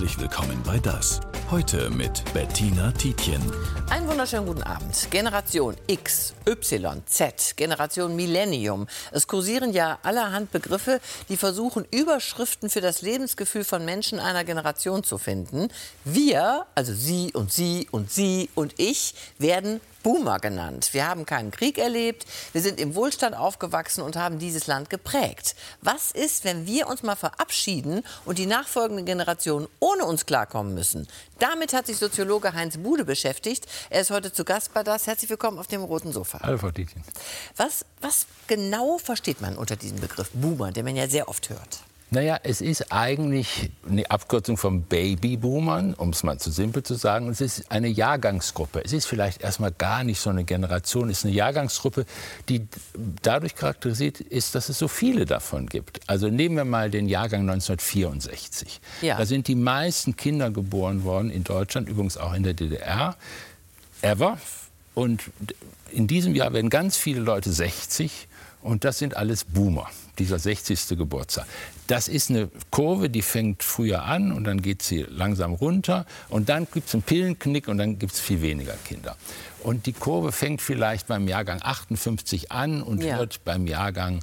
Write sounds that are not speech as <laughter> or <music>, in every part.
Herzlich willkommen bei Das. Heute mit Bettina Tietjen. Einen wunderschönen guten Abend. Generation X, Y, Z, Generation Millennium. Es kursieren ja allerhand Begriffe, die versuchen, Überschriften für das Lebensgefühl von Menschen einer Generation zu finden. Wir, also Sie und Sie und Sie und ich, werden Boomer genannt. Wir haben keinen Krieg erlebt, wir sind im Wohlstand aufgewachsen und haben dieses Land geprägt. Was ist, wenn wir uns mal verabschieden und die nachfolgenden Generationen ohne uns klarkommen müssen? Damit hat sich Soziologe Heinz Bude beschäftigt. Er ist heute zu Gast bei das. Herzlich willkommen auf dem roten Sofa. Hallo, Frau Dietjen. Was, was genau versteht man unter diesem Begriff Boomer, den man ja sehr oft hört? Naja, es ist eigentlich eine Abkürzung von Babyboomern, um es mal zu simpel zu sagen. Es ist eine Jahrgangsgruppe. Es ist vielleicht erstmal gar nicht so eine Generation. Es ist eine Jahrgangsgruppe, die dadurch charakterisiert ist, dass es so viele davon gibt. Also nehmen wir mal den Jahrgang 1964. Ja. Da sind die meisten Kinder geboren worden in Deutschland, übrigens auch in der DDR, ever. Und in diesem Jahr werden ganz viele Leute 60 und das sind alles Boomer, dieser 60. Geburtstag. Das ist eine Kurve, die fängt früher an und dann geht sie langsam runter und dann gibt es einen Pillenknick und dann gibt es viel weniger Kinder. Und die Kurve fängt vielleicht beim Jahrgang 58 an und ja. hört beim Jahrgang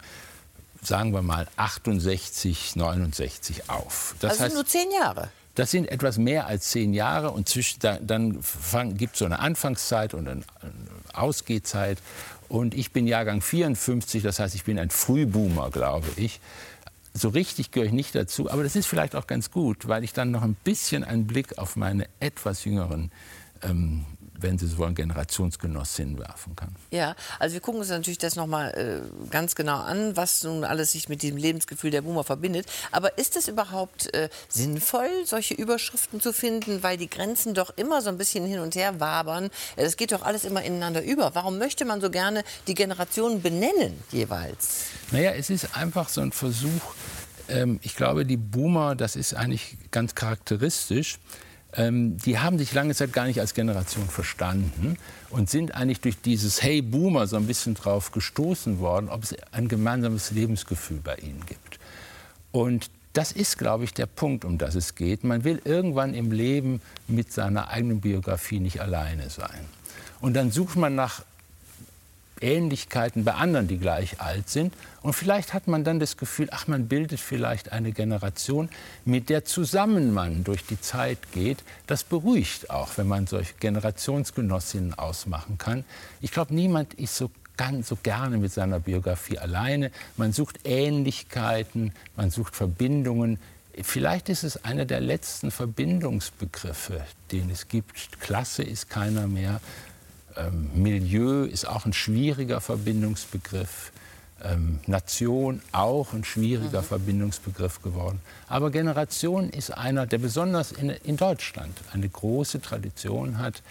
sagen wir mal 68, 69 auf. Das also heißt, nur zehn Jahre. Das sind etwas mehr als zehn Jahre und zwischen, da, dann gibt es so eine Anfangszeit und eine Ausgehzeit. Und ich bin Jahrgang 54, das heißt, ich bin ein Frühboomer, glaube ich. So richtig gehöre ich nicht dazu, aber das ist vielleicht auch ganz gut, weil ich dann noch ein bisschen einen Blick auf meine etwas jüngeren ähm, wenn Sie so wollen, Generationsgenossinnen werfen kann. Ja, also wir gucken uns natürlich das nochmal äh, ganz genau an, was nun alles sich mit diesem Lebensgefühl der Boomer verbindet. Aber ist es überhaupt äh, sinnvoll, solche Überschriften zu finden, weil die Grenzen doch immer so ein bisschen hin und her wabern? Es geht doch alles immer ineinander über. Warum möchte man so gerne die Generationen benennen jeweils? Naja, es ist einfach so ein Versuch, ähm, ich glaube, die Boomer, das ist eigentlich ganz charakteristisch, ähm, die haben sich lange Zeit gar nicht als Generation verstanden und sind eigentlich durch dieses Hey Boomer so ein bisschen drauf gestoßen worden, ob es ein gemeinsames Lebensgefühl bei ihnen gibt. Und das ist, glaube ich, der Punkt, um das es geht. Man will irgendwann im Leben mit seiner eigenen Biografie nicht alleine sein. Und dann sucht man nach Ähnlichkeiten bei anderen, die gleich alt sind. Und vielleicht hat man dann das Gefühl, ach, man bildet vielleicht eine Generation, mit der zusammen man durch die Zeit geht. Das beruhigt auch, wenn man solche Generationsgenossinnen ausmachen kann. Ich glaube, niemand ist so ganz so gerne mit seiner Biografie alleine. Man sucht Ähnlichkeiten, man sucht Verbindungen. Vielleicht ist es einer der letzten Verbindungsbegriffe, den es gibt. Klasse ist keiner mehr. Ähm, Milieu ist auch ein schwieriger Verbindungsbegriff. Ähm, Nation auch ein schwieriger mhm. Verbindungsbegriff geworden. Aber Generation ist einer, der besonders in, in Deutschland eine große Tradition hat.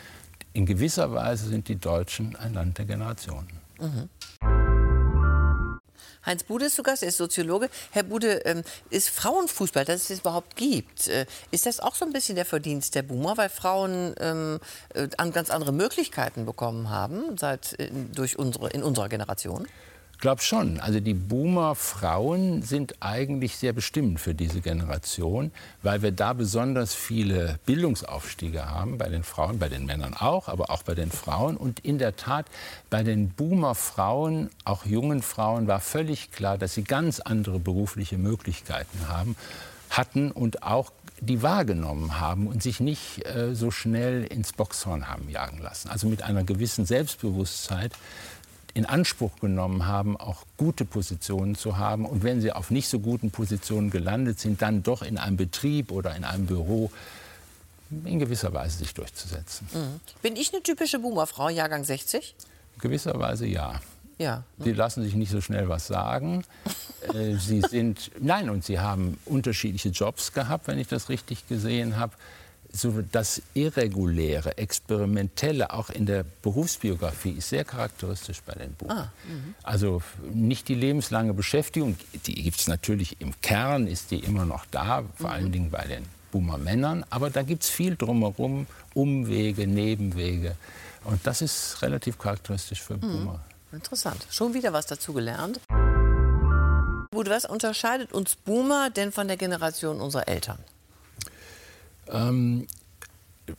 In gewisser Weise sind die Deutschen ein Land der Generationen. Mhm. Heinz Bude ist zu Gast, er ist Soziologe. Herr Bude, ähm, ist Frauenfußball, dass es das überhaupt gibt, äh, ist das auch so ein bisschen der Verdienst der Boomer, weil Frauen ähm, äh, ganz andere Möglichkeiten bekommen haben seit, äh, durch unsere, in unserer Generation? Glaube schon. Also die Boomer-Frauen sind eigentlich sehr bestimmend für diese Generation, weil wir da besonders viele Bildungsaufstiege haben, bei den Frauen, bei den Männern auch, aber auch bei den Frauen. Und in der Tat, bei den Boomer-Frauen, auch jungen Frauen, war völlig klar, dass sie ganz andere berufliche Möglichkeiten haben, hatten und auch die wahrgenommen haben und sich nicht äh, so schnell ins Boxhorn haben jagen lassen. Also mit einer gewissen Selbstbewusstheit in Anspruch genommen haben, auch gute Positionen zu haben. Und wenn sie auf nicht so guten Positionen gelandet sind, dann doch in einem Betrieb oder in einem Büro in gewisser Weise sich durchzusetzen. Mhm. Bin ich eine typische Boomerfrau, Jahrgang 60? In gewisser Weise ja. Ja. Sie lassen sich nicht so schnell was sagen. <laughs> Äh, sie sind, nein, und sie haben unterschiedliche Jobs gehabt, wenn ich das richtig gesehen habe so das Irreguläre, Experimentelle auch in der Berufsbiografie ist sehr charakteristisch bei den Buben. Ah, mhm. also nicht die lebenslange Beschäftigung, die gibt es natürlich im Kern, ist die immer noch da, vor mhm. allen Dingen bei den Boomer Männern, aber da gibt es viel drumherum, Umwege, Nebenwege und das ist relativ charakteristisch für mhm. Boomer. Interessant. Schon wieder was dazu gelernt. Was unterscheidet uns Boomer denn von der Generation unserer Eltern? Ähm,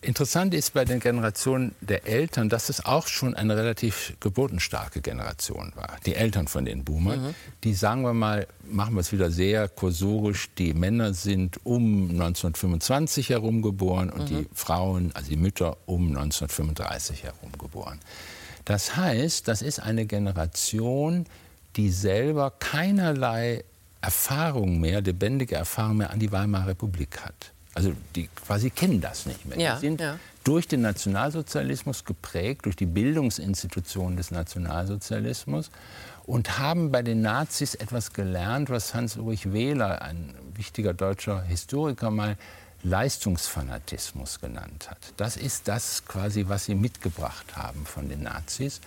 Interessant ist bei den Generationen der Eltern, dass es auch schon eine relativ geburtenstarke Generation war. Die Eltern von den Boomern, mhm. die sagen wir mal, machen wir es wieder sehr kursorisch, die Männer sind um 1925 herum geboren und mhm. die Frauen, also die Mütter, um 1935 herum geboren. Das heißt, das ist eine Generation, die selber keinerlei Erfahrung mehr, lebendige Erfahrung mehr an die Weimarer Republik hat. Also die quasi kennen das nicht mehr. Ja, die sind ja. durch den Nationalsozialismus geprägt, durch die Bildungsinstitutionen des Nationalsozialismus und haben bei den Nazis etwas gelernt, was Hans-Ulrich Wähler, ein wichtiger deutscher Historiker, mal Leistungsfanatismus genannt hat. Das ist das quasi, was sie mitgebracht haben von den Nazis.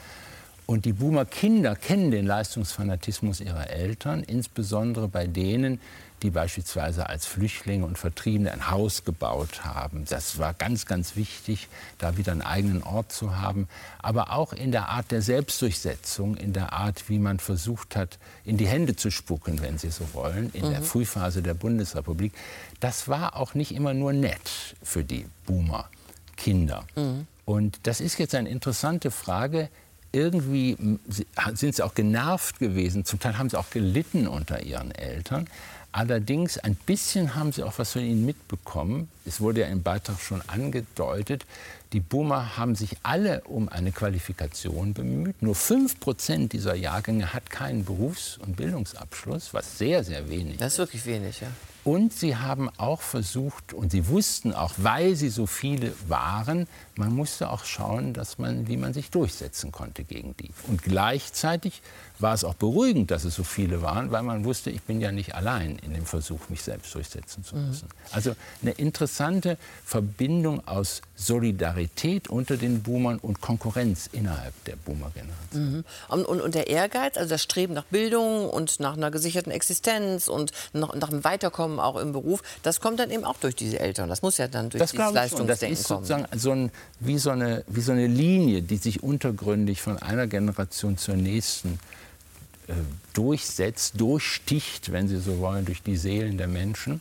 Und die Boomer-Kinder kennen den Leistungsfanatismus ihrer Eltern, insbesondere bei denen, die beispielsweise als Flüchtlinge und Vertriebene ein Haus gebaut haben. Das war ganz, ganz wichtig, da wieder einen eigenen Ort zu haben. Aber auch in der Art der Selbstdurchsetzung, in der Art, wie man versucht hat, in die Hände zu spucken, wenn Sie so wollen, in mhm. der Frühphase der Bundesrepublik. Das war auch nicht immer nur nett für die Boomer-Kinder. Mhm. Und das ist jetzt eine interessante Frage irgendwie sind sie auch genervt gewesen. Zum Teil haben sie auch gelitten unter ihren Eltern. Allerdings ein bisschen haben sie auch was von ihnen mitbekommen. Es wurde ja im Beitrag schon angedeutet, die Boomer haben sich alle um eine Qualifikation bemüht. Nur 5 Prozent dieser Jahrgänge hat keinen Berufs- und Bildungsabschluss, was sehr, sehr wenig ist. Das ist wirklich wenig, ja. Und sie haben auch versucht, und sie wussten auch, weil sie so viele waren, man musste auch schauen, dass man, wie man sich durchsetzen konnte gegen die. Und gleichzeitig war es auch beruhigend, dass es so viele waren, weil man wusste, ich bin ja nicht allein in dem Versuch, mich selbst durchsetzen zu müssen. Mhm. Also eine interessante Verbindung aus Solidarität unter den Boomern und Konkurrenz innerhalb der Boomer-Generation. Mhm. Und, und, und, der Ehrgeiz, also das Streben nach Bildung und nach einer gesicherten Existenz und nach, nach einem Weiterkommen auch im Beruf, das kommt dann eben auch durch diese Eltern. Das muss ja dann durch das dieses Leistungsdenken das ist sozusagen so ein, wie, so eine, wie so eine Linie, die sich untergründig von einer Generation zur nächsten äh, durchsetzt, durchsticht, wenn Sie so wollen, durch die Seelen der Menschen.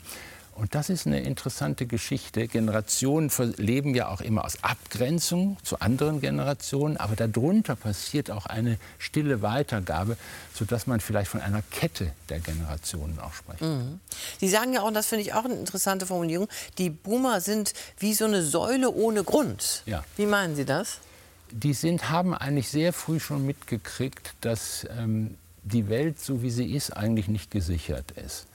Und das ist eine interessante Geschichte. Generationen leben ja auch immer aus Abgrenzung zu anderen Generationen, aber darunter passiert auch eine stille Weitergabe, sodass man vielleicht von einer Kette der Generationen auch spricht. Mhm. Sie sagen ja auch, und das finde ich auch eine interessante Formulierung, die Boomer sind wie so eine Säule ohne Grund. Ja. Wie meinen Sie das? Die sind, haben eigentlich sehr früh schon mitgekriegt, dass ähm, die Welt, so wie sie ist, eigentlich nicht gesichert ist.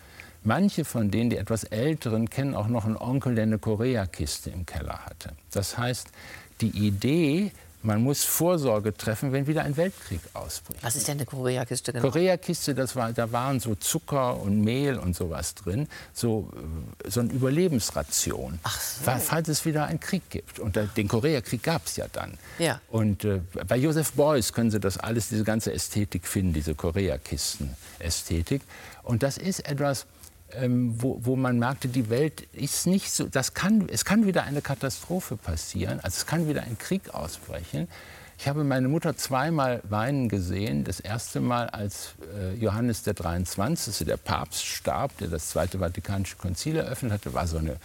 Manche von denen, die etwas Älteren, kennen auch noch einen Onkel, der eine Koreakiste im Keller hatte. Das heißt, die Idee, man muss Vorsorge treffen, wenn wieder ein Weltkrieg ausbricht. Was ist denn eine Koreakiste genau? Koreakiste, das war, da waren so Zucker und Mehl und sowas drin, so, so eine Überlebensration, Ach so. falls es wieder einen Krieg gibt. Und den Koreakrieg gab es ja dann. Ja. Und äh, bei Joseph Beuys können Sie das alles, diese ganze Ästhetik finden, diese Koreakisten-Ästhetik. Und das ist etwas, ähm, wo, wo, man merkte, die Welt ist nicht so, das kann, es kann wieder eine Katastrophe passieren, also es kann wieder ein Krieg ausbrechen. Ich habe meine Mutter zweimal weinen gesehen. Das erste Mal, als äh, Johannes der 23., der Papst, starb, der das Zweite Vatikanische Konzil eröffnet hatte, war so eine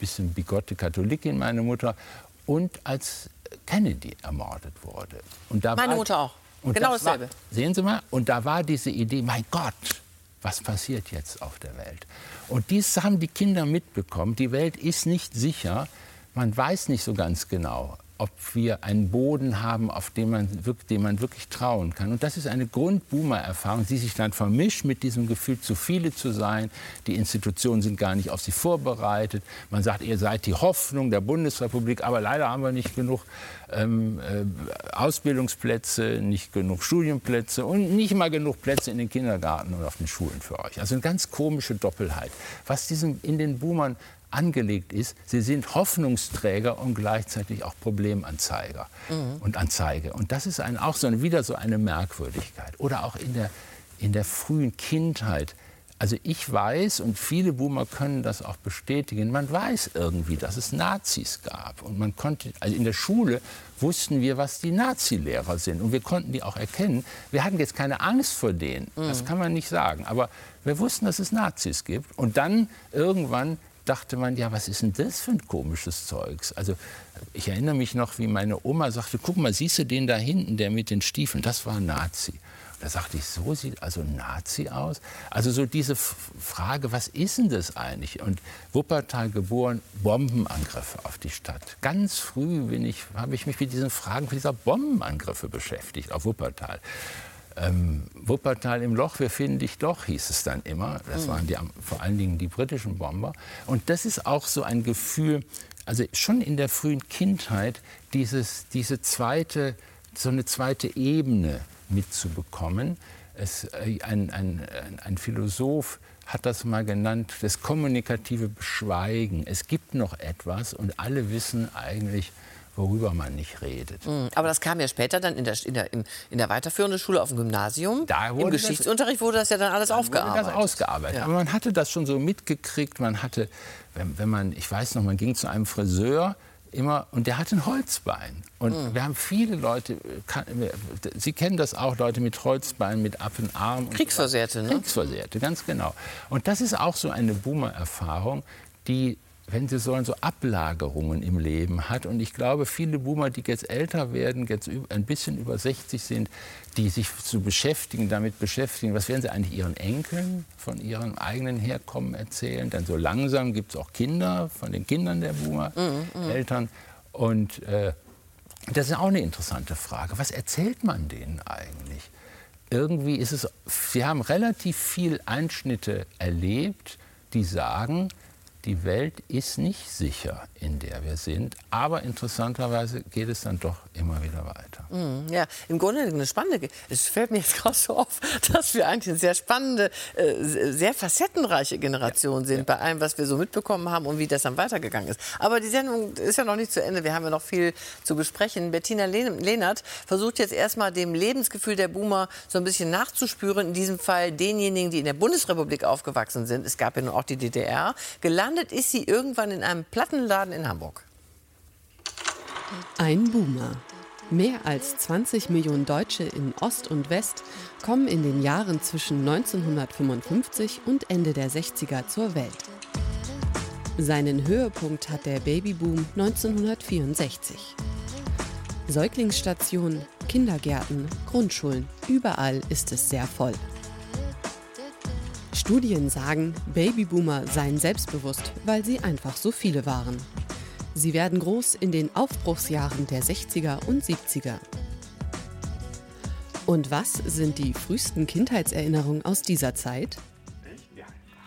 bisschen bigotte Katholikin, meine Mutter. Und als Kennedy ermordet wurde. meine war, Mutter auch. genau das dasselbe. War, sehen Sie mal, und da war diese Idee, mein Gott, was passiert jetzt auf der Welt. Und dies haben die Kinder mitbekommen. Die Welt ist nicht sicher. Man weiß nicht so ganz genau, ob wir einen Boden haben, auf dem man, dem man wirklich trauen kann. Und das ist eine Grund-Boomer-Erfahrung, die sich dann vermischt mit diesem Gefühl, zu viele zu sein. Die Institutionen sind gar nicht auf sie vorbereitet. Man sagt, ihr seid die Hoffnung der Bundesrepublik, aber leider haben wir nicht genug ähm, äh, Ausbildungsplätze, nicht genug Studienplätze und nicht mal genug Plätze in den Kindergarten und auf den Schulen für euch. Also eine ganz komische Doppelheit. Was diesen, in den Boomern angelegt ist, sie sind Hoffnungsträger und gleichzeitig auch Problemanzeiger mhm. und Anzeige. Und das ist ein, auch so eine, wieder so eine Merkwürdigkeit. Oder auch in der, in der frühen Kindheit. Also ich weiß, und viele Boomer können das auch bestätigen, man weiß irgendwie, dass es Nazis gab. Und man konnte, also in der Schule wussten wir, was die Nazi-Lehrer sind. Und wir konnten die auch erkennen. Wir hatten jetzt keine Angst vor denen, mhm. das kann man nicht sagen. Aber wir wussten, dass es Nazis gibt. Und dann irgendwann dachte man, ja, was ist denn das für ein komisches Zeugs? Also ich erinnere mich noch, wie meine Oma sagte, guck mal, siehst du den da hinten, der mit den Stiefeln, das war ein Nazi. Da sagte ich, so sieht also ein Nazi aus? Also so diese Frage, was ist denn das eigentlich? Und Wuppertal geboren, Bombenangriffe auf die Stadt. Ganz früh ich, habe ich mich mit diesen Fragen dieser Bombenangriffe beschäftigt auf Wuppertal. Ähm, Wuppertal im Loch, wir finden dich doch, hieß es dann immer. Das mhm. waren die, vor allen Dingen die britischen Bomber. Und das ist auch so ein Gefühl, also schon in der frühen Kindheit, dieses, diese zweite, so eine zweite Ebene mitzubekommen. Es, äh, ein, ein, ein Philosoph hat das mal genannt, das kommunikative Beschweigen. Es gibt noch etwas und alle wissen eigentlich, worüber man nicht redet. Mhm. Aber das kam ja später dann in der, in der, in der weiterführenden Schule auf dem Gymnasium. Im Geschichtsunterricht wurde das ja dann alles aufgearbeitet. Das ausgearbeitet. Ja. Aber man hatte das schon so mitgekriegt. Man hatte, wenn, wenn man, ich weiß noch, man ging zu einem Friseur immer und der hatte ein Holzbein. Und mhm. wir haben viele Leute, kann, Sie kennen das auch, Leute mit Holzbein, mit Affenarm. Kriegsversehrte, ne? Kriegsversehrte, ganz genau. Und das ist auch so eine Boomer-Erfahrung, die wenn Sie sollen, so Ablagerungen im Leben hat. Und ich glaube, viele Boomer, die jetzt älter werden, jetzt ein bisschen über 60 sind, die sich zu beschäftigen, damit beschäftigen, was werden sie eigentlich ihren Enkeln von ihrem eigenen Herkommen erzählen? Denn so langsam gibt es auch Kinder von den Kindern der Boomer, mm, mm. Eltern. Und äh, das ist auch eine interessante Frage. Was erzählt man denen eigentlich? Irgendwie ist es, sie haben relativ viel Einschnitte erlebt, die sagen, die Welt ist nicht sicher, in der wir sind. Aber interessanterweise geht es dann doch immer wieder weiter. Mm, ja, im Grunde eine spannende. Es fällt mir jetzt gerade so auf, <laughs> dass wir eigentlich eine sehr spannende, äh, sehr facettenreiche Generation ja, sind ja. bei allem, was wir so mitbekommen haben und wie das dann weitergegangen ist. Aber die Sendung ist ja noch nicht zu Ende. Wir haben ja noch viel zu besprechen. Bettina Lehnert versucht jetzt erstmal dem Lebensgefühl der Boomer so ein bisschen nachzuspüren. In diesem Fall denjenigen, die in der Bundesrepublik aufgewachsen sind. Es gab ja nur auch die DDR. Gelandet gelandet ist sie irgendwann in einem Plattenladen in Hamburg. Ein Boomer. Mehr als 20 Millionen Deutsche in Ost und West kommen in den Jahren zwischen 1955 und Ende der 60er zur Welt. Seinen Höhepunkt hat der Babyboom 1964. Säuglingsstationen, Kindergärten, Grundschulen, überall ist es sehr voll. Studien sagen, Babyboomer seien selbstbewusst, weil sie einfach so viele waren. Sie werden groß in den Aufbruchsjahren der 60er und 70er. Und was sind die frühesten Kindheitserinnerungen aus dieser Zeit?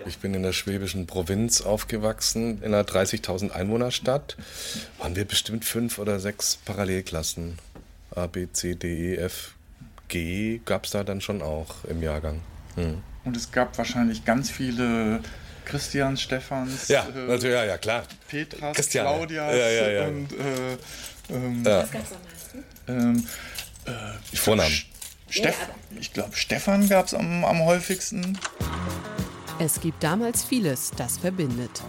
Ich bin in der schwäbischen Provinz aufgewachsen, in einer 30.000 Einwohnerstadt. Waren wir bestimmt fünf oder sechs Parallelklassen. A, B, C, D, E, F, G gab es da dann schon auch im Jahrgang. Hm. Und es gab wahrscheinlich ganz viele Christians, Stefans, ja, äh, natürlich, ja, ja, klar. Petras, Christiane. Claudias ja, ja, ja. und äh, ähm, ja. Was gab's am meisten? Ähm, äh, Vornamen. Steff, ich glaube, Stefan gab es am, am häufigsten. Es gibt damals vieles, das verbindet.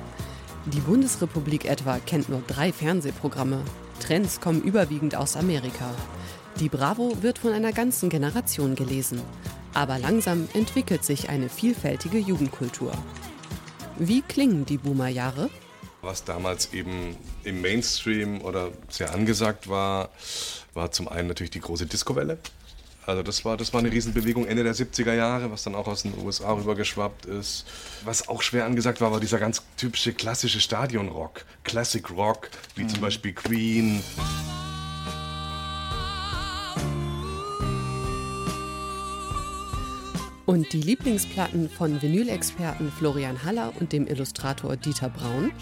Die Bundesrepublik etwa kennt nur drei Fernsehprogramme. Trends kommen überwiegend aus Amerika. Die Bravo wird von einer ganzen Generation gelesen. Aber langsam entwickelt sich eine vielfältige Jugendkultur. Wie klingen die Boomer-Jahre? Was damals eben im Mainstream oder sehr angesagt war, war zum einen natürlich die große Disco-Welle. Also das war, das war eine Riesenbewegung Ende der 70er Jahre, was dann auch aus den USA rübergeschwappt ist. Was auch schwer angesagt war, war dieser ganz typische klassische Stadionrock, Classic Rock, wie mhm. zum Beispiel Queen. Und die Lieblingsplatten von Vinylexperten Florian Haller und dem Illustrator Dieter Braun?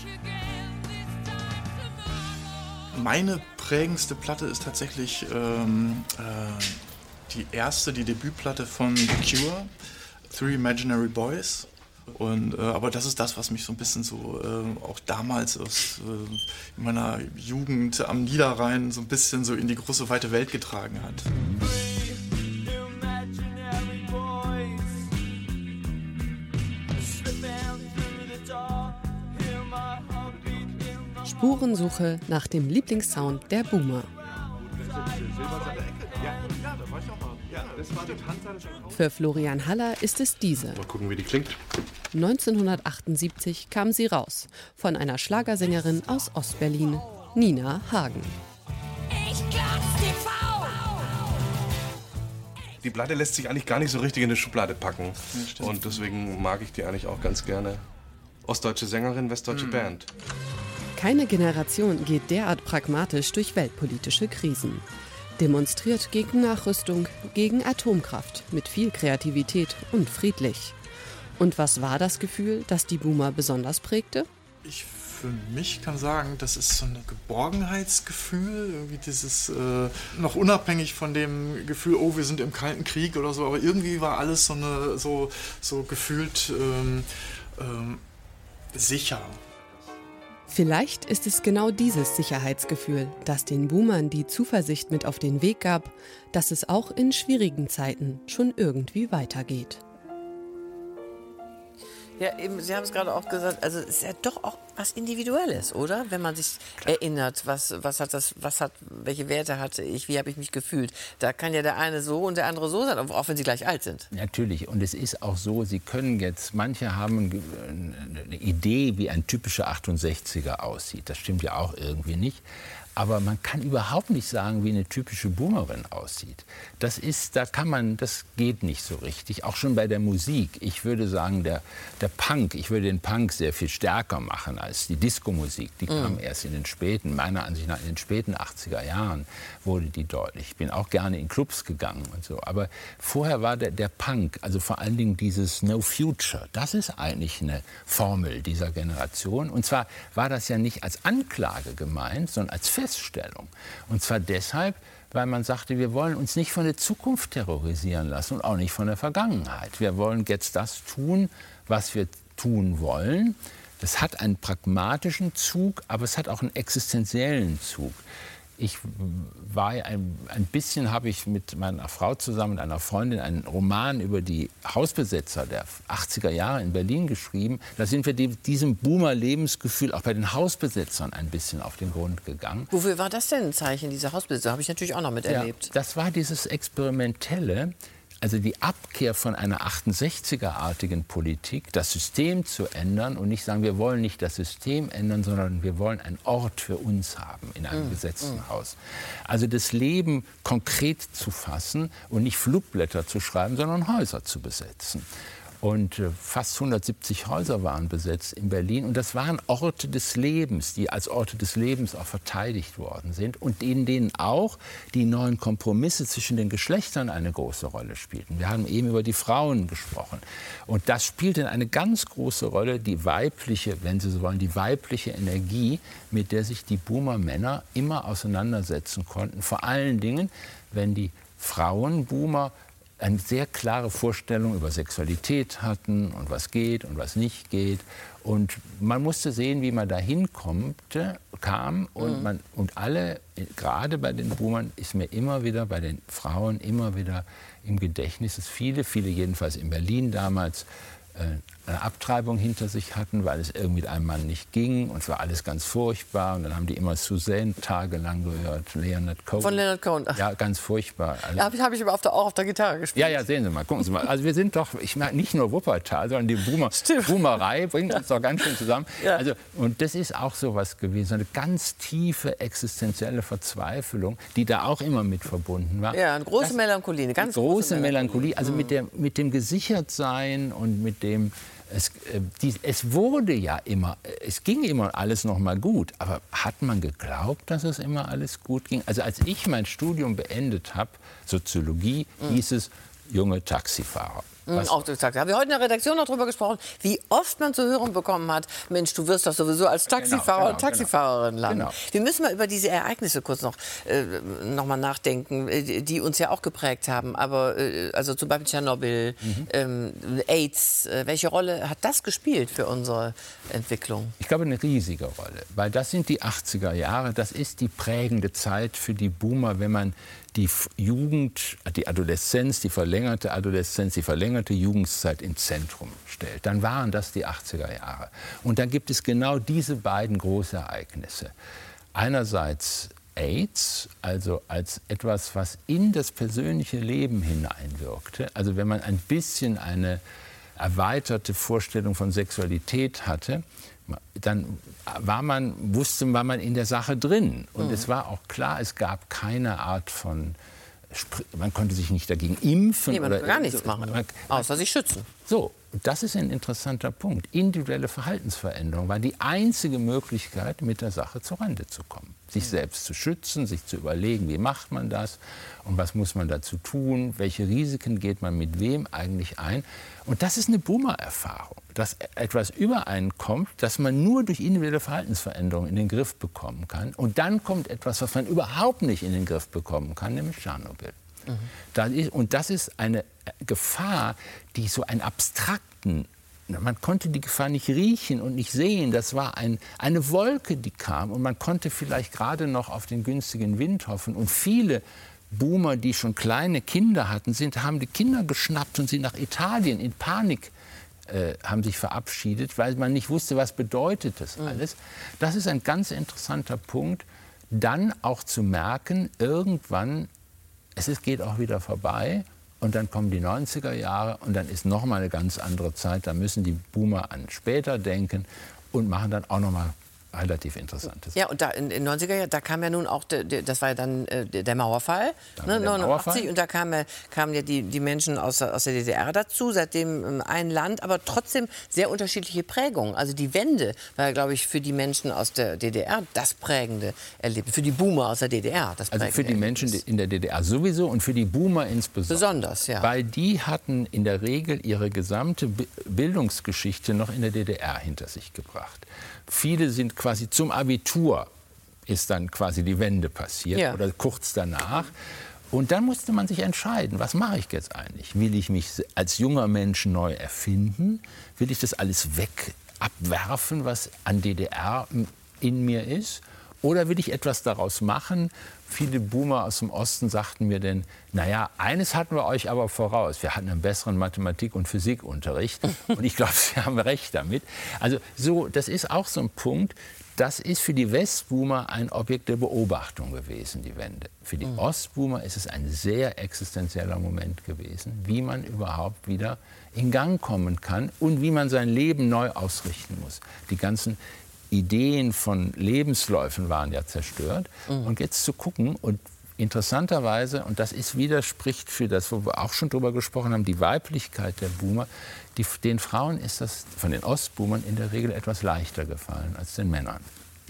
Meine prägendste Platte ist tatsächlich ähm, äh, die erste, die Debütplatte von The Cure, Three Imaginary Boys. Und, äh, aber das ist das, was mich so ein bisschen so äh, auch damals aus äh, meiner Jugend am Niederrhein so ein bisschen so in die große weite Welt getragen hat. Spurensuche nach dem Lieblingssound der Boomer. Für Florian Haller ist es diese. Mal gucken, wie die klingt. 1978 kam sie raus von einer Schlagersängerin aus Ostberlin, Nina Hagen. Ich Die Platte lässt sich eigentlich gar nicht so richtig in eine Schublade packen. Und deswegen mag ich die eigentlich auch ganz gerne. Ostdeutsche Sängerin, westdeutsche mhm. Band. Keine Generation geht derart pragmatisch durch weltpolitische Krisen. Demonstriert gegen Nachrüstung, gegen Atomkraft, mit viel Kreativität und friedlich. Und was war das Gefühl, das die Boomer besonders prägte? Ich für mich kann sagen, das ist so ein Geborgenheitsgefühl, irgendwie dieses äh, noch unabhängig von dem Gefühl, oh, wir sind im Kalten Krieg oder so, aber irgendwie war alles so eine so, so gefühlt ähm, ähm, sicher. Vielleicht ist es genau dieses Sicherheitsgefühl, das den Boomern die Zuversicht mit auf den Weg gab, dass es auch in schwierigen Zeiten schon irgendwie weitergeht. Ja, eben, Sie haben es gerade auch gesagt, also es ist ja doch auch was Individuelles, oder? Wenn man sich Klar. erinnert, was, was hat das, was hat, welche Werte hatte ich, wie habe ich mich gefühlt. Da kann ja der eine so und der andere so sein, auch wenn sie gleich alt sind. Natürlich. Und es ist auch so, Sie können jetzt, manche haben eine Idee, wie ein typischer 68er aussieht. Das stimmt ja auch irgendwie nicht. Aber man kann überhaupt nicht sagen, wie eine typische Boomerin aussieht. Das ist, da kann man, das geht nicht so richtig. Auch schon bei der Musik. Ich würde sagen, der, der Punk, ich würde den Punk sehr viel stärker machen als die Disco-Musik. Die kam mm. erst in den späten, meiner Ansicht nach in den späten 80er Jahren wurde die deutlich. Ich bin auch gerne in Clubs gegangen und so. Aber vorher war der, der Punk, also vor allen Dingen dieses No Future, das ist eigentlich eine Formel dieser Generation. Und zwar war das ja nicht als Anklage gemeint, sondern als Fest Feststellung. Und zwar deshalb, weil man sagte, wir wollen uns nicht von der Zukunft terrorisieren lassen und auch nicht von der Vergangenheit. Wir wollen jetzt das tun, was wir tun wollen. Das hat einen pragmatischen Zug, aber es hat auch einen existenziellen Zug ich war ein, ein bisschen, habe ich mit meiner Frau zusammen und einer Freundin einen Roman über die Hausbesetzer der 80er Jahre in Berlin geschrieben. Da sind wir diesem Boomer-Lebensgefühl auch bei den Hausbesetzern ein bisschen auf den Grund gegangen. Wofür war das denn ein Zeichen, dieser Hausbesitzer? Habe ich natürlich auch noch miterlebt. Ja, das war dieses Experimentelle also die Abkehr von einer 68er-artigen Politik, das System zu ändern und nicht sagen, wir wollen nicht das System ändern, sondern wir wollen einen Ort für uns haben in einem mm, besetzten mm. Haus. Also das Leben konkret zu fassen und nicht Flugblätter zu schreiben, sondern Häuser zu besetzen. Und äh, fast 170 Häuser waren besetzt in Berlin. Und das waren Orte des Lebens, die als Orte des Lebens auch verteidigt worden sind und in denen auch die neuen Kompromisse zwischen den Geschlechtern eine große Rolle spielten. Wir haben eben über die Frauen gesprochen. Und das spielte eine ganz große Rolle, die weibliche, wenn Sie so wollen, die weibliche Energie, mit der sich die Boomer-Männer immer auseinandersetzen konnten. Vor allen Dingen, wenn die Frauen-Boomer eine sehr klare Vorstellung über Sexualität hatten und was geht und was nicht geht. Und man musste sehen, wie man dahin kommt, kam. Und, mhm. man, und alle, gerade bei den Boomern, ist mir immer wieder, bei den Frauen immer wieder im Gedächtnis, dass viele, viele jedenfalls in Berlin damals, eine Abtreibung hinter sich hatten, weil es irgendwie mit einem Mann nicht ging und es war alles ganz furchtbar und dann haben die immer Suzanne tagelang gehört, Leonard Cohen. Von Leonard Cohen. Ach. Ja, ganz furchtbar. Also, ja, habe ich, hab ich aber auf der, auch auf der Gitarre gespielt. Ja, ja, sehen Sie mal, gucken Sie mal. Also wir sind doch, ich meine nicht nur Wuppertal, sondern die Boomer, Boomerei bringt uns doch ganz schön zusammen. Ja. Also, und das ist auch so was gewesen, eine ganz tiefe existenzielle Verzweiflung, die da auch immer mit verbunden war. Ja, eine große das, Melancholie, eine ganz große, große Melancholie. Also mhm. mit, der, mit dem Gesichertsein und mit dem es, äh, es, wurde ja immer, es ging immer alles noch mal gut. Aber hat man geglaubt, dass es immer alles gut ging? Also als ich mein Studium beendet habe, Soziologie, mhm. hieß es junge Taxifahrer. Mhm, Was? Auch gesagt. Haben wir heute in der Redaktion noch darüber gesprochen, wie oft man zu hören bekommen hat, Mensch, du wirst doch sowieso als genau, Taxifahrer genau, und Taxifahrerin genau. landen. Genau. Wir müssen mal über diese Ereignisse kurz noch, äh, noch mal nachdenken, äh, die uns ja auch geprägt haben. Aber äh, also zum Beispiel Tschernobyl, mhm. ähm, AIDS, äh, welche Rolle hat das gespielt für unsere Entwicklung? Ich glaube, eine riesige Rolle, weil das sind die 80er Jahre, das ist die prägende Zeit für die Boomer, wenn man die Jugend, die Adoleszenz, die verlängerte Adoleszenz, die verlängerte Jugendzeit ins Zentrum stellt, dann waren das die 80er Jahre. Und dann gibt es genau diese beiden Großereignisse. Einerseits AIDS, also als etwas, was in das persönliche Leben hineinwirkte. Also wenn man ein bisschen eine erweiterte Vorstellung von Sexualität hatte, dann war man, wusste, war man in der Sache drin. Und mhm. es war auch klar, es gab keine Art von man konnte sich nicht dagegen impfen. Nee, man oder gar nichts machen, man, außer sich schützen. So, das ist ein interessanter Punkt. Individuelle Verhaltensveränderung war die einzige Möglichkeit, mit der Sache zur Rande zu kommen. Sich selbst zu schützen, sich zu überlegen, wie macht man das und was muss man dazu tun, welche Risiken geht man mit wem eigentlich ein. Und das ist eine Boomer-Erfahrung, dass etwas übereinkommt, das man nur durch individuelle Verhaltensveränderungen in den Griff bekommen kann. Und dann kommt etwas, was man überhaupt nicht in den Griff bekommen kann, nämlich Tschernobyl. Mhm. Das ist, und das ist eine Gefahr, die so einen abstrakten man konnte die Gefahr nicht riechen und nicht sehen. Das war ein, eine Wolke, die kam. Und man konnte vielleicht gerade noch auf den günstigen Wind hoffen. Und viele Boomer, die schon kleine Kinder hatten, sind, haben die Kinder geschnappt und sie nach Italien in Panik äh, haben sich verabschiedet, weil man nicht wusste, was bedeutet das mhm. alles. Das ist ein ganz interessanter Punkt. Dann auch zu merken, irgendwann, es ist, geht auch wieder vorbei. Und dann kommen die 90er Jahre und dann ist noch mal eine ganz andere Zeit. Da müssen die Boomer an später denken und machen dann auch noch relativ interessantes. Ja, und da in den 90er Jahren, da kam ja nun auch, das war ja dann äh, der Mauerfall, ne, 89, und da kamen, kamen ja die, die Menschen aus, aus der DDR dazu, seitdem ähm, ein Land, aber trotzdem sehr unterschiedliche Prägungen. Also die Wende war, glaube ich, für die Menschen aus der DDR das prägende Erlebnis, für die Boomer aus der DDR das Also für die Menschen in der DDR sowieso und für die Boomer insbesondere. Besonders, ja. Weil die hatten in der Regel ihre gesamte Bildungsgeschichte noch in der DDR hinter sich gebracht. Viele sind quasi zum Abitur ist dann quasi die Wende passiert ja. oder kurz danach. Und dann musste man sich entscheiden, was mache ich jetzt eigentlich? Will ich mich als junger Mensch neu erfinden? Will ich das alles weg abwerfen, was an DDR in mir ist? Oder will ich etwas daraus machen? Viele Boomer aus dem Osten sagten mir denn, naja, eines hatten wir euch aber voraus. Wir hatten einen besseren Mathematik- und Physikunterricht. <laughs> Und ich glaube, Sie haben recht damit. Also so, das ist auch so ein Punkt. Das ist für die Westboomer ein Objekt der Beobachtung gewesen, die Wende. Für die mhm. Ostboomer ist es ein sehr existenzieller Moment gewesen, wie man überhaupt wieder in Gang kommen kann und wie man sein Leben neu ausrichten muss. Die ganzen Ideen von Lebensläufen waren ja zerstört. Mhm. Und jetzt zu gucken und interessanterweise, und das ist widerspricht für das, wo wir auch schon drüber gesprochen haben, die Weiblichkeit der Boomer, die, den Frauen ist das von den Ostboomern in der Regel etwas leichter gefallen als den Männern.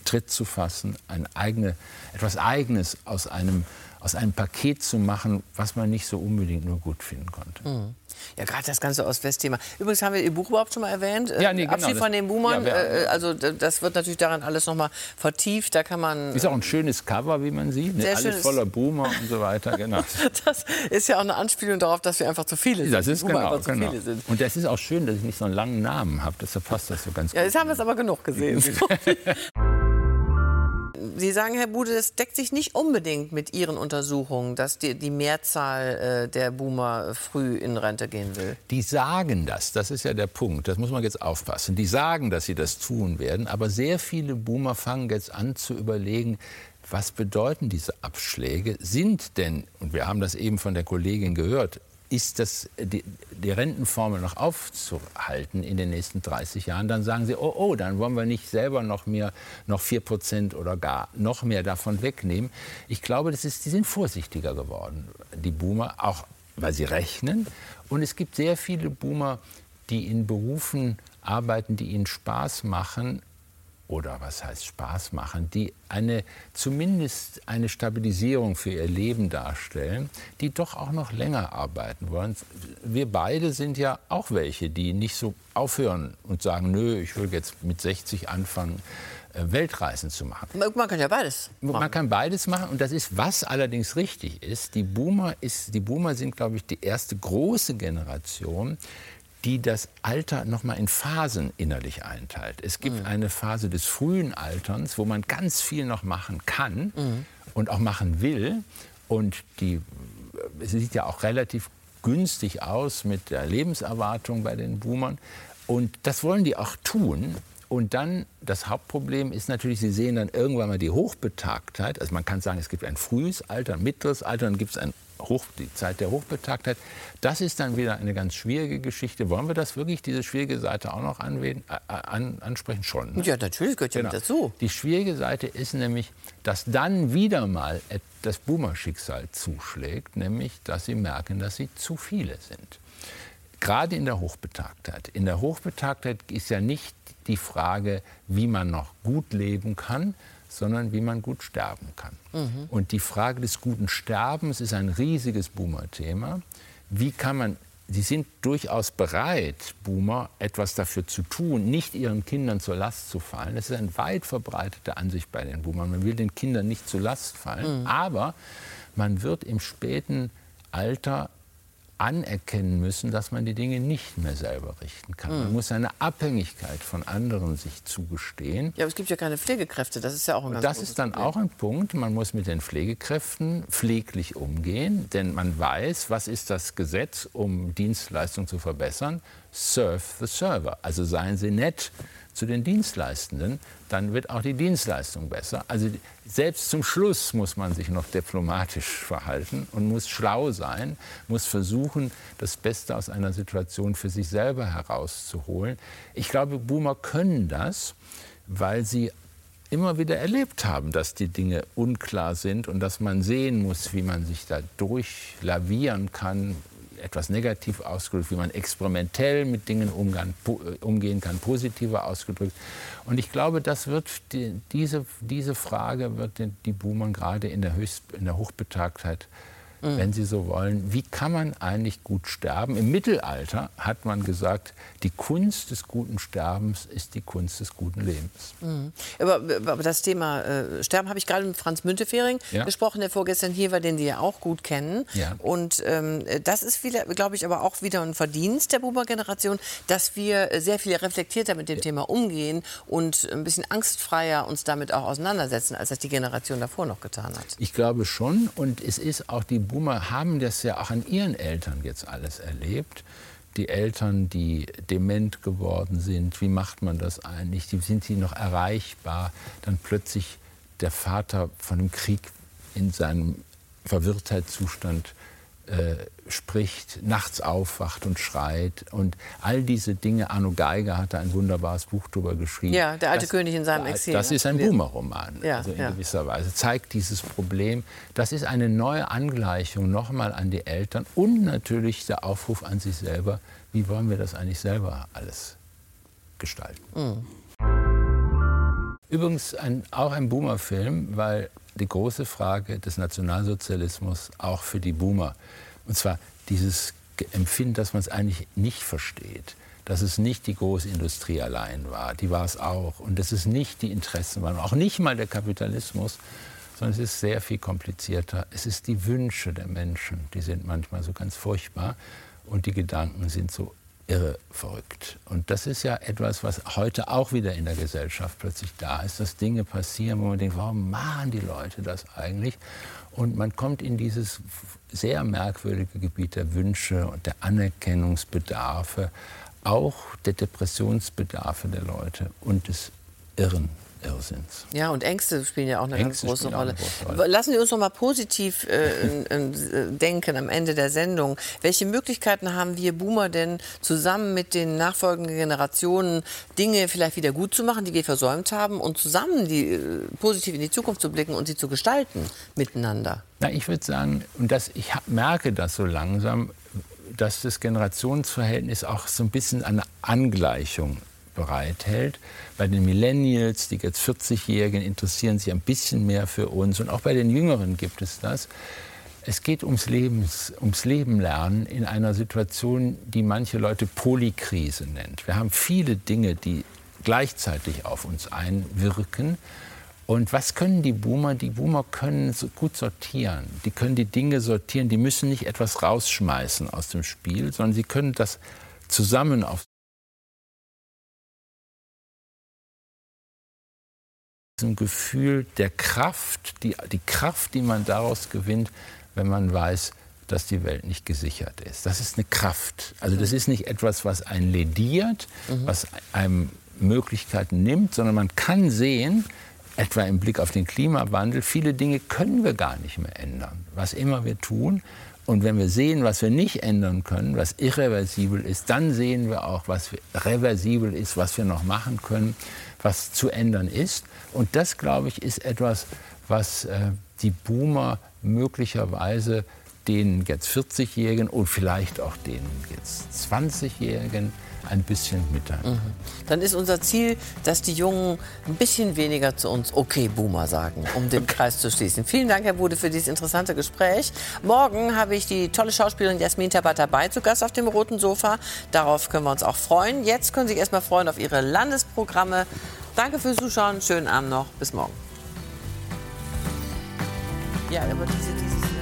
Tritt zu fassen, ein eigene, etwas Eigenes aus einem, aus einem Paket zu machen, was man nicht so unbedingt nur gut finden konnte. Mhm. Ja, gerade das ganze Ost-West-Thema. Übrigens haben wir Ihr Buch überhaupt schon mal erwähnt. Ja, nee, genau, Abschied von den Boomern. Ja, äh, also das wird natürlich daran alles noch mal vertieft. Da kann man. Ist auch ein schönes Cover, wie man sieht. Ne? Alles voller Boomer und so weiter. Genau. <laughs> das ist ja auch eine Anspielung darauf, dass wir einfach zu viele sind. Das ist genau, genau. Und das ist auch schön, dass ich nicht so einen langen Namen habe. Deshalb passt das so ganz ja, gut. Jetzt haben wir es aber genug gesehen. <laughs> Sie sagen, Herr Bude, das deckt sich nicht unbedingt mit Ihren Untersuchungen, dass die, die Mehrzahl äh, der Boomer früh in Rente gehen will. Die sagen das, das ist ja der Punkt, das muss man jetzt aufpassen. Die sagen, dass sie das tun werden, aber sehr viele Boomer fangen jetzt an zu überlegen, was bedeuten diese Abschläge? Sind denn, und wir haben das eben von der Kollegin gehört, ist das, die, die, Rentenformel noch aufzuhalten in den nächsten 30 Jahren, dann sagen sie, oh, oh, dann wollen wir nicht selber noch mehr, noch 4 Prozent oder gar noch mehr davon wegnehmen. Ich glaube, das ist, die sind vorsichtiger geworden, die Boomer, auch weil sie rechnen. Und es gibt sehr viele Boomer, die in Berufen arbeiten, die ihnen Spaß machen, oder was heißt Spaß machen, die eine, zumindest eine Stabilisierung für ihr Leben darstellen, die doch auch noch länger arbeiten wollen. Wir beide sind ja auch welche, die nicht so aufhören und sagen, nö, ich will jetzt mit 60 anfangen, äh, Weltreisen zu machen. Man kann ja beides machen. Man kann beides machen und das ist, was allerdings richtig ist. Die Boomer, ist, die Boomer sind, glaube ich, die erste große Generation, die das Alter noch mal in Phasen innerlich einteilt. Es gibt mhm. eine Phase des frühen Alterns, wo man ganz viel noch machen kann mhm. und auch machen will. Und die, es sieht ja auch relativ günstig aus mit der Lebenserwartung bei den Boomern. Und das wollen die auch tun. Und dann, das Hauptproblem ist natürlich, Sie sehen dann irgendwann mal die Hochbetagtheit. Also man kann sagen, es gibt ein frühes Alter, ein mittleres Alter, dann gibt es ein Hoch, die Zeit der Hochbetagtheit. Das ist dann wieder eine ganz schwierige Geschichte. Wollen wir das wirklich, diese schwierige Seite auch noch anwählen, äh, an, ansprechen? Schon. Ne? Ja, natürlich gehört ja genau. dazu. Die schwierige Seite ist nämlich, dass dann wieder mal das Boomer-Schicksal zuschlägt, nämlich, dass sie merken, dass sie zu viele sind. Gerade in der Hochbetagtheit. In der Hochbetagtheit ist ja nicht die Frage, wie man noch gut leben kann, sondern wie man gut sterben kann. Mhm. Und die Frage des guten Sterbens ist ein riesiges Boomer-Thema. Wie kann man Sie sind durchaus bereit, Boomer, etwas dafür zu tun, nicht ihren Kindern zur Last zu fallen. Das ist eine weit verbreitete Ansicht bei den Boomern. Man will den Kindern nicht zur Last fallen, mhm. aber man wird im späten Alter anerkennen müssen, dass man die Dinge nicht mehr selber richten kann. Mhm. Man muss eine Abhängigkeit von anderen sich zugestehen. Ja, aber es gibt ja keine Pflegekräfte, das ist ja auch ein ganz Das ist dann Problem. auch ein Punkt. Man muss mit den Pflegekräften pfleglich umgehen, denn man weiß, was ist das Gesetz, um Dienstleistungen zu verbessern? Serve the server. Also seien Sie nett zu den Dienstleistenden, dann wird auch die Dienstleistung besser. Also selbst zum Schluss muss man sich noch diplomatisch verhalten und muss schlau sein, muss versuchen, das Beste aus einer Situation für sich selber herauszuholen. Ich glaube, Boomer können das, weil sie immer wieder erlebt haben, dass die Dinge unklar sind und dass man sehen muss, wie man sich da durchlavieren kann, etwas negativ ausgedrückt, wie man experimentell mit Dingen umgehen, äh, umgehen kann, positiver ausgedrückt. Und ich glaube, das wird die, diese, diese Frage wird die Boomern gerade in der, Höchst, in der Hochbetagtheit mhm. wenn Sie so wollen. Wie kann man eigentlich gut sterben? Im Mittelalter hat man gesagt, die Kunst des guten Sterbens ist die Kunst des guten Lebens. Mhm. Aber, aber, das Thema äh, Sterben habe ich gerade mit Franz Müntefering ja. gesprochen, der vorgestern hier war, den Sie ja auch gut kennen. Ja. Und ähm, das ist, glaube ich, aber auch wieder ein Verdienst der Boomer-Generation, dass wir sehr viel reflektierter mit dem ja. Thema umgehen und ein bisschen angstfreier uns damit auch auseinandersetzen, als das die Generation davor noch getan hat. Ich glaube schon. Und es ist auch die Boomer haben das ja auch an ihren Eltern jetzt alles erlebt. Die Eltern, die dement geworden sind, wie macht man das eigentlich? Sind sie noch erreichbar? Dann plötzlich der Vater von dem Krieg in seinem Verwirrtheitszustand äh, spricht, nachts aufwacht und schreit und all diese Dinge. Arno Geiger hatte ein wunderbares Buch darüber geschrieben. Ja, der alte das, König in seinem Exil. Das ist ein Boomer-Roman, ja, also in ja. gewisser Weise. Zeigt dieses Problem. Das ist eine neue Angleichung nochmal an die Eltern und natürlich der Aufruf an sich selber, wie wollen wir das eigentlich selber alles gestalten. Mhm. Übrigens ein, auch ein Boomer-Film, weil die große Frage des Nationalsozialismus auch für die Boomer. Und zwar dieses Empfinden, dass man es eigentlich nicht versteht. Dass es nicht die Großindustrie allein war, die war es auch. Und dass es nicht die Interessen waren, auch nicht mal der Kapitalismus, sondern es ist sehr viel komplizierter. Es ist die Wünsche der Menschen, die sind manchmal so ganz furchtbar und die Gedanken sind so irre verrückt. Und das ist ja etwas, was heute auch wieder in der Gesellschaft plötzlich da ist, dass Dinge passieren, wo man denkt, warum machen die Leute das eigentlich? Und man kommt in dieses sehr merkwürdige Gebiet der Wünsche und der Anerkennungsbedarfe, auch der Depressionsbedarfe der Leute und des Irren. Irrsinns. Ja, und Ängste spielen ja auch eine Ängste ganz große Rolle. eine Rolle. Lassen Sie uns noch mal positiv äh, äh, denken am Ende der Sendung. Welche Möglichkeiten haben wir Boomer denn zusammen mit den nachfolgenden Generationen Dinge vielleicht wieder gut zu machen, die wir versäumt haben und zusammen die, äh, positiv in die Zukunft zu blicken und sie zu gestalten miteinander? Na, ich würde sagen, und das, ich merke das so langsam, dass das Generationsverhältnis auch so ein bisschen eine Angleichung bereithält. Bei den Millennials, die jetzt 40-Jährigen, interessieren sich ein bisschen mehr für uns. Und auch bei den Jüngeren gibt es das. Es geht ums, Lebens, ums Leben lernen in einer Situation, die manche Leute Polykrise nennt. Wir haben viele Dinge, die gleichzeitig auf uns einwirken. Und was können die Boomer? Die Boomer können gut sortieren. Die können die Dinge sortieren. Die müssen nicht etwas rausschmeißen aus dem Spiel, sondern sie können das zusammen auf diesem Gefühl der Kraft, die, die Kraft, die man daraus gewinnt, wenn man weiß, dass die Welt nicht gesichert ist. Das ist eine Kraft. Also das ist nicht etwas, was einen lediert, mhm. was einem Möglichkeiten nimmt, sondern man kann sehen, etwa im Blick auf den Klimawandel, viele Dinge können wir gar nicht mehr ändern, was immer wir tun. Und wenn wir sehen, was wir nicht ändern können, was irreversibel ist, dann sehen wir auch, was reversibel ist, was wir noch machen können, was zu ändern ist. Und das, glaube ich, ist etwas, was äh, die Boomer möglicherweise den jetzt 40-Jährigen und vielleicht auch den jetzt 20-Jährigen ein bisschen mitteilen. Mhm. Dann ist unser Ziel, dass die Jungen ein bisschen weniger zu uns Okay Boomer sagen, um den Kreis zu schließen. Vielen Dank, Herr Bude, für dieses interessante Gespräch. Morgen habe ich die tolle Schauspielerin Jasmin Tabat dabei zu Gast auf dem roten Sofa. Darauf können wir uns auch freuen. Jetzt können Sie sich erstmal freuen auf Ihre Landesprogramme. Danke fürs Zuschauen. Schönen Abend noch. Bis morgen. Ja, aber diese, diese